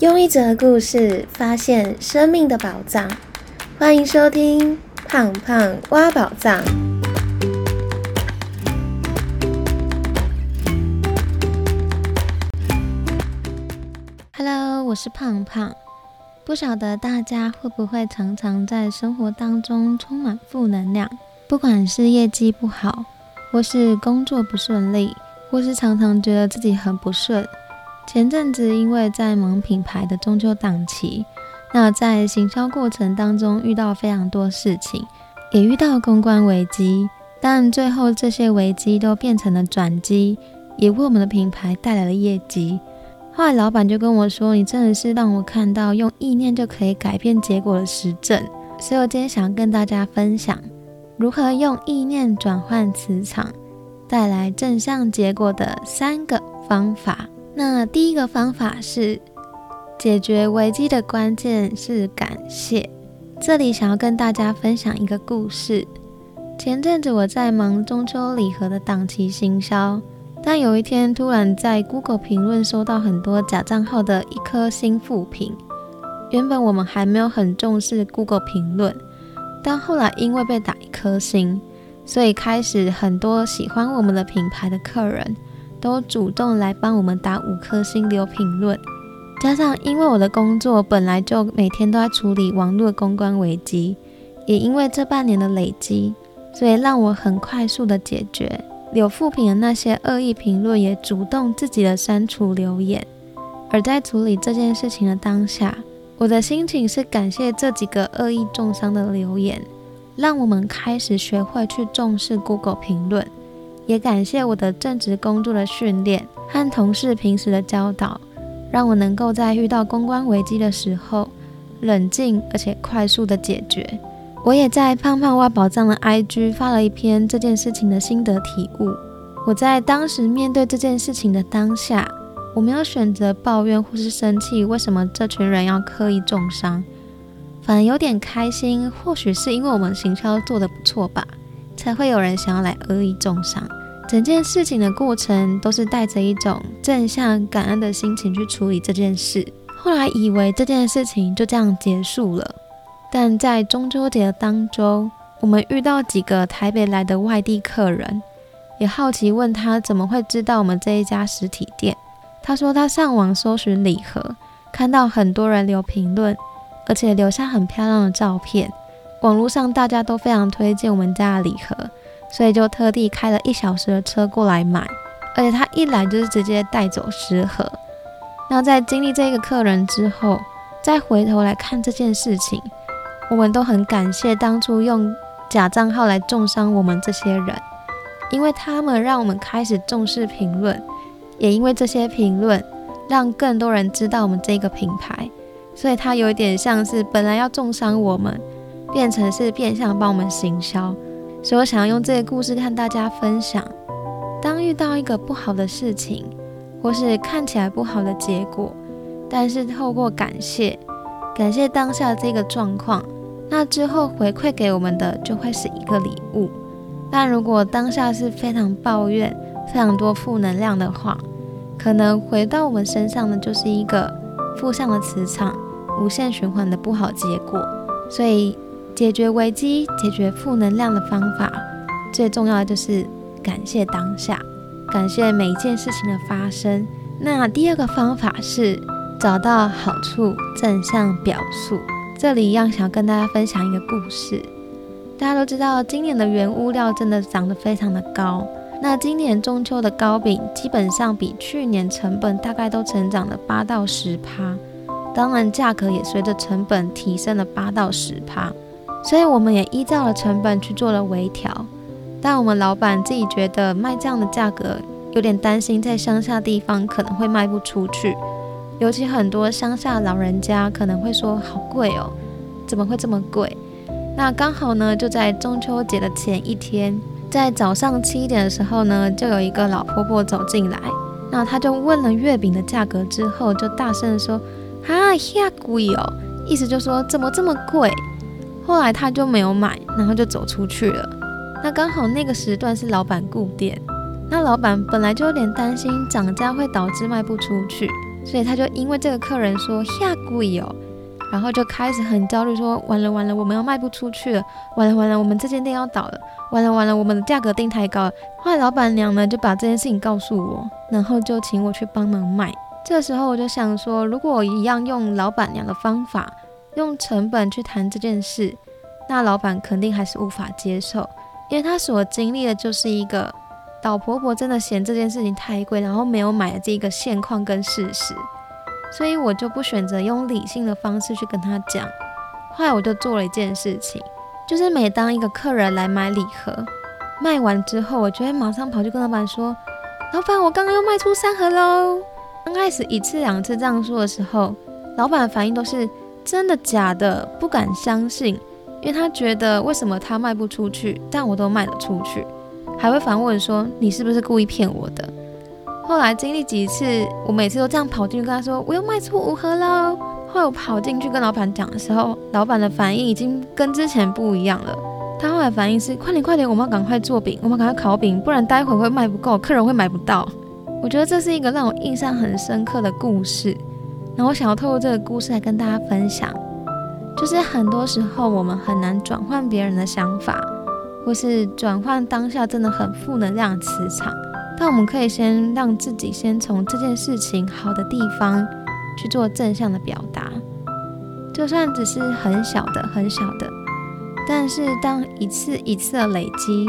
用一则故事发现生命的宝藏，欢迎收听《胖胖挖宝藏》。Hello，我是胖胖。不晓得大家会不会常常在生活当中充满负能量，不管是业绩不好，或是工作不顺利，或是常常觉得自己很不顺。前阵子因为在忙品牌的中秋档期，那在行销过程当中遇到非常多事情，也遇到公关危机，但最后这些危机都变成了转机，也为我们的品牌带来了业绩。后来老板就跟我说：“你真的是让我看到用意念就可以改变结果的实证。”所以我今天想跟大家分享如何用意念转换磁场，带来正向结果的三个方法。那第一个方法是解决危机的关键是感谢。这里想要跟大家分享一个故事。前阵子我在忙中秋礼盒的档期行销，但有一天突然在 Google 评论收到很多假账号的一颗星负评。原本我们还没有很重视 Google 评论，但后来因为被打一颗星，所以开始很多喜欢我们的品牌的客人。都主动来帮我们打五颗星留评论，加上因为我的工作本来就每天都在处理网络公关危机，也因为这半年的累积，所以让我很快速的解决留负评的那些恶意评论，也主动自己的删除留言。而在处理这件事情的当下，我的心情是感谢这几个恶意重伤的留言，让我们开始学会去重视 Google 评论。也感谢我的正职工作的训练和同事平时的教导，让我能够在遇到公关危机的时候冷静而且快速的解决。我也在胖胖挖宝藏的 IG 发了一篇这件事情的心得体悟。我在当时面对这件事情的当下，我没有选择抱怨或是生气，为什么这群人要刻意重伤，反而有点开心。或许是因为我们行销做得不错吧，才会有人想要来恶意重伤。整件事情的过程都是带着一种正向感恩的心情去处理这件事。后来以为这件事情就这样结束了，但在中秋节的当周，我们遇到几个台北来的外地客人，也好奇问他怎么会知道我们这一家实体店。他说他上网搜寻礼盒，看到很多人留评论，而且留下很漂亮的照片，网络上大家都非常推荐我们家的礼盒。所以就特地开了一小时的车过来买，而且他一来就是直接带走十盒。那在经历这个客人之后，再回头来看这件事情，我们都很感谢当初用假账号来重伤我们这些人，因为他们让我们开始重视评论，也因为这些评论让更多人知道我们这个品牌，所以它有一点像是本来要重伤我们，变成是变相帮我们行销。所以我想要用这个故事跟大家分享：当遇到一个不好的事情，或是看起来不好的结果，但是透过感谢，感谢当下这个状况，那之后回馈给我们的就会是一个礼物。但如果当下是非常抱怨、非常多负能量的话，可能回到我们身上的就是一个负向的磁场，无限循环的不好结果。所以。解决危机、解决负能量的方法，最重要的就是感谢当下，感谢每一件事情的发生。那第二个方法是找到好处，正向表述。这里一样想要跟大家分享一个故事。大家都知道，今年的原物料真的涨得非常的高。那今年中秋的糕饼基本上比去年成本大概都成长了八到十趴，当然价格也随着成本提升了八到十趴。所以我们也依照了成本去做了微调，但我们老板自己觉得卖这样的价格有点担心，在乡下地方可能会卖不出去，尤其很多乡下老人家可能会说好贵哦，怎么会这么贵？那刚好呢，就在中秋节的前一天，在早上七点的时候呢，就有一个老婆婆走进来，那她就问了月饼的价格之后，就大声的说：“啊，呀贵哦！”意思就说怎么这么贵？后来他就没有买，然后就走出去了。那刚好那个时段是老板顾店，那老板本来就有点担心涨价会导致卖不出去，所以他就因为这个客人说下贵哦，然后就开始很焦虑，说完了完了，我们要卖不出去了，完了完了，我们这间店要倒了，完了完了，我们的价格定太高了。后来老板娘呢就把这件事情告诉我，然后就请我去帮忙卖。这时候我就想说，如果我一样用老板娘的方法，用成本去谈这件事，那老板肯定还是无法接受，因为他所经历的就是一个。老婆婆真的嫌这件事情太贵，然后没有买的这个现况跟事实，所以我就不选择用理性的方式去跟她讲。后来我就做了一件事情，就是每当一个客人来买礼盒，卖完之后，我就会马上跑去跟老板说：“老板，我刚刚又卖出三盒喽。”刚开始一次两次这样说的时候，老板的反应都是真的假的，不敢相信，因为他觉得为什么他卖不出去，但我都卖得出去。还会反问说：“你是不是故意骗我的？”后来经历几次，我每次都这样跑进去跟他说：“我又卖出五盒喽。”后来我跑进去跟老板讲的时候，老板的反应已经跟之前不一样了。他后来反应是：“快点快点，我们要赶快做饼，我们赶快烤饼，不然待会会卖不够，客人会买不到。”我觉得这是一个让我印象很深刻的故事。那我想要透过这个故事来跟大家分享，就是很多时候我们很难转换别人的想法。或是转换当下真的很负能量磁场，但我们可以先让自己先从这件事情好的地方去做正向的表达，就算只是很小的、很小的，但是当一次一次的累积，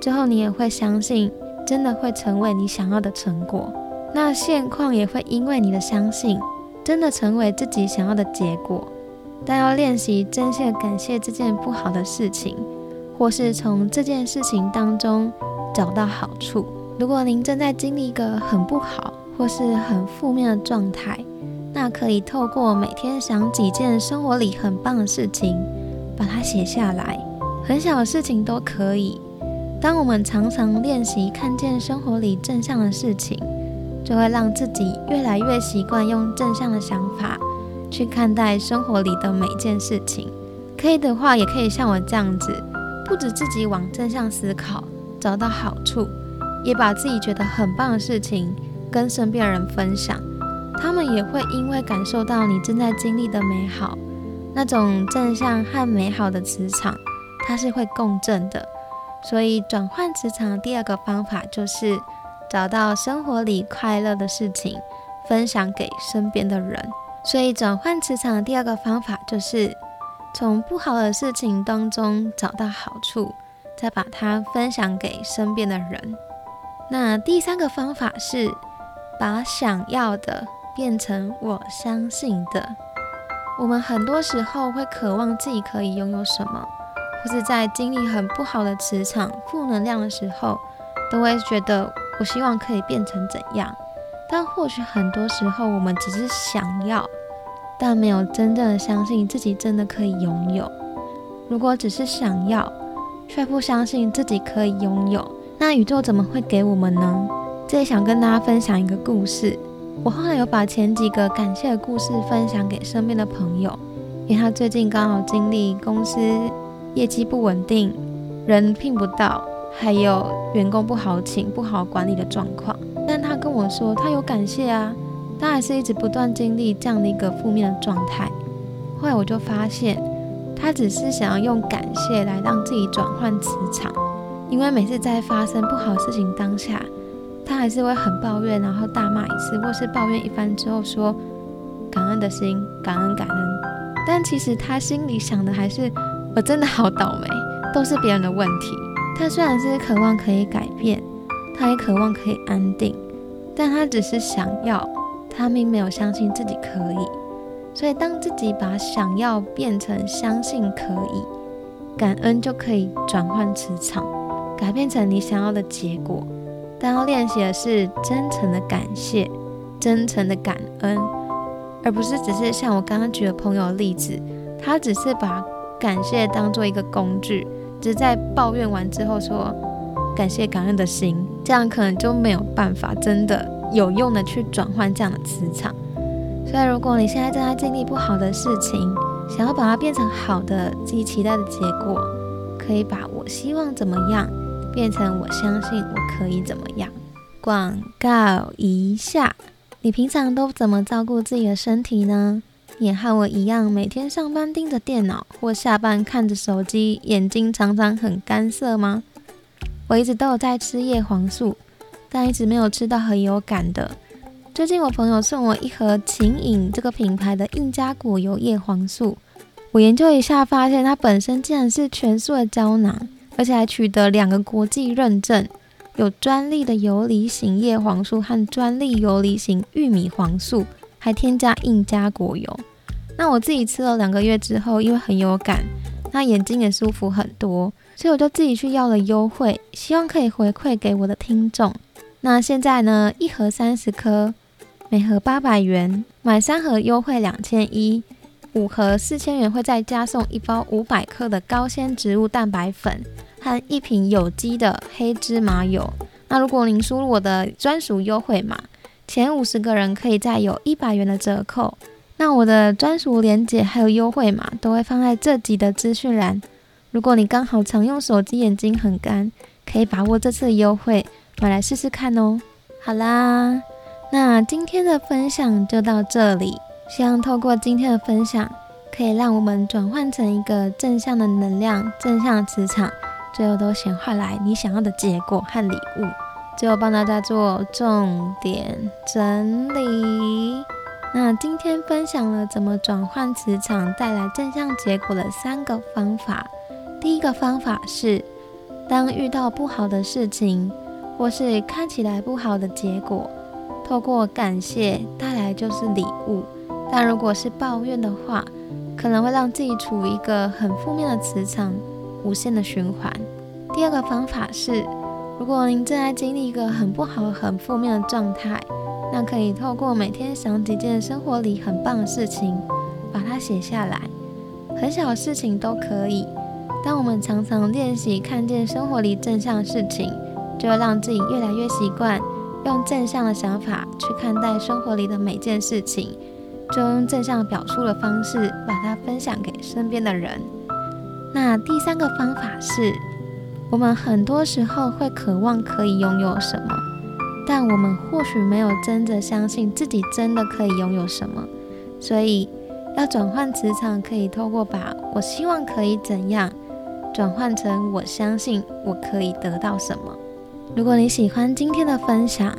最后你也会相信，真的会成为你想要的成果。那现况也会因为你的相信，真的成为自己想要的结果。但要练习真切感谢这件不好的事情。或是从这件事情当中找到好处。如果您正在经历一个很不好或是很负面的状态，那可以透过每天想几件生活里很棒的事情，把它写下来。很小的事情都可以。当我们常常练习看见生活里正向的事情，就会让自己越来越习惯用正向的想法去看待生活里的每件事情。可以的话，也可以像我这样子。不止自己往正向思考，找到好处，也把自己觉得很棒的事情跟身边人分享，他们也会因为感受到你正在经历的美好，那种正向和美好的磁场，它是会共振的。所以转换磁场的第二个方法就是找到生活里快乐的事情，分享给身边的人。所以转换磁场的第二个方法就是。从不好的事情当中找到好处，再把它分享给身边的人。那第三个方法是把想要的变成我相信的。我们很多时候会渴望自己可以拥有什么，或是在经历很不好的磁场、负能量的时候，都会觉得我希望可以变成怎样。但或许很多时候，我们只是想要。但没有真正的相信自己真的可以拥有。如果只是想要，却不相信自己可以拥有，那宇宙怎么会给我们呢？这里想跟大家分享一个故事。我后来有把前几个感谢的故事分享给身边的朋友，因为他最近刚好经历公司业绩不稳定、人聘不到，还有员工不好请、不好管理的状况。但他跟我说，他有感谢啊。他还是一直不断经历这样的一个负面的状态。后来我就发现，他只是想要用感谢来让自己转换磁场，因为每次在发生不好事情当下，他还是会很抱怨，然后大骂一次，或是抱怨一番之后说感恩的心，感恩感恩。但其实他心里想的还是我真的好倒霉，都是别人的问题。他虽然是渴望可以改变，他也渴望可以安定，但他只是想要。他并没有相信自己可以，所以当自己把想要变成相信可以，感恩就可以转换磁场，改变成你想要的结果。但要练习的是真诚的感谢，真诚的感恩，而不是只是像我刚刚举的朋友例子，他只是把感谢当做一个工具，只在抱怨完之后说感谢感恩的心，这样可能就没有办法真的。有用的去转换这样的磁场，所以如果你现在正在经历不好的事情，想要把它变成好的自己期待的结果，可以把我希望怎么样变成我相信我可以怎么样。广告一下，你平常都怎么照顾自己的身体呢？也和我一样，每天上班盯着电脑，或下班看着手机，眼睛常常很干涩吗？我一直都有在吃叶黄素，但一直没有吃到很有感的。最近我朋友送我一盒晴饮这个品牌的印加果油叶黄素，我研究一下，发现它本身竟然是全素的胶囊，而且还取得两个国际认证，有专利的游离型叶黄素和专利游离型玉米黄素，还添加印加果油。那我自己吃了两个月之后，因为很有感，那眼睛也舒服很多。所以我就自己去要了优惠，希望可以回馈给我的听众。那现在呢，一盒三十颗，每盒八百元，买三盒优惠两千一，五盒四千元会再加送一包五百克的高纤植物蛋白粉和一瓶有机的黑芝麻油。那如果您输入我的专属优惠码，前五十个人可以再有一百元的折扣。那我的专属链接还有优惠码都会放在这集的资讯栏。如果你刚好常用手机，眼睛很干，可以把握这次优惠买来试试看哦。好啦，那今天的分享就到这里。希望透过今天的分享，可以让我们转换成一个正向的能量、正向磁场，最后都显化来你想要的结果和礼物。最后帮大家做重点整理。那今天分享了怎么转换磁场带来正向结果的三个方法。第一个方法是，当遇到不好的事情，或是看起来不好的结果，透过感谢带来就是礼物。但如果是抱怨的话，可能会让自己处于一个很负面的磁场，无限的循环。第二个方法是，如果您正在经历一个很不好、很负面的状态，那可以透过每天想几件生活里很棒的事情，把它写下来，很小的事情都可以。当我们常常练习看见生活里正向的事情，就会让自己越来越习惯用正向的想法去看待生活里的每件事情，就用正向表述的方式把它分享给身边的人。那第三个方法是，我们很多时候会渴望可以拥有什么，但我们或许没有真的相信自己真的可以拥有什么，所以要转换磁场，可以透过把我希望可以怎样。转换成我相信我可以得到什么。如果你喜欢今天的分享，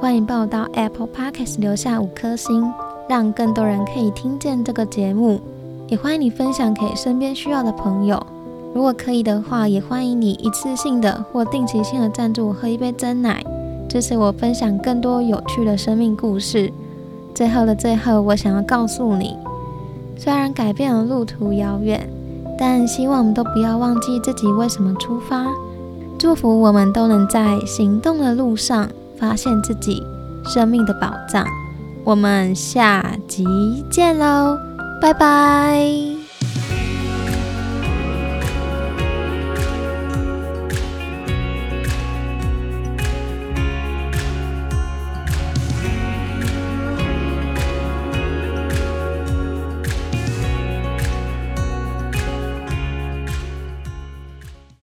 欢迎报到 Apple Podcast 留下五颗星，让更多人可以听见这个节目。也欢迎你分享给身边需要的朋友。如果可以的话，也欢迎你一次性的或定期性的赞助我喝一杯真奶，支持我分享更多有趣的生命故事。最后的最后，我想要告诉你，虽然改变了路途遥远。但希望我们都不要忘记自己为什么出发。祝福我们都能在行动的路上发现自己生命的宝藏。我们下集见喽，拜拜。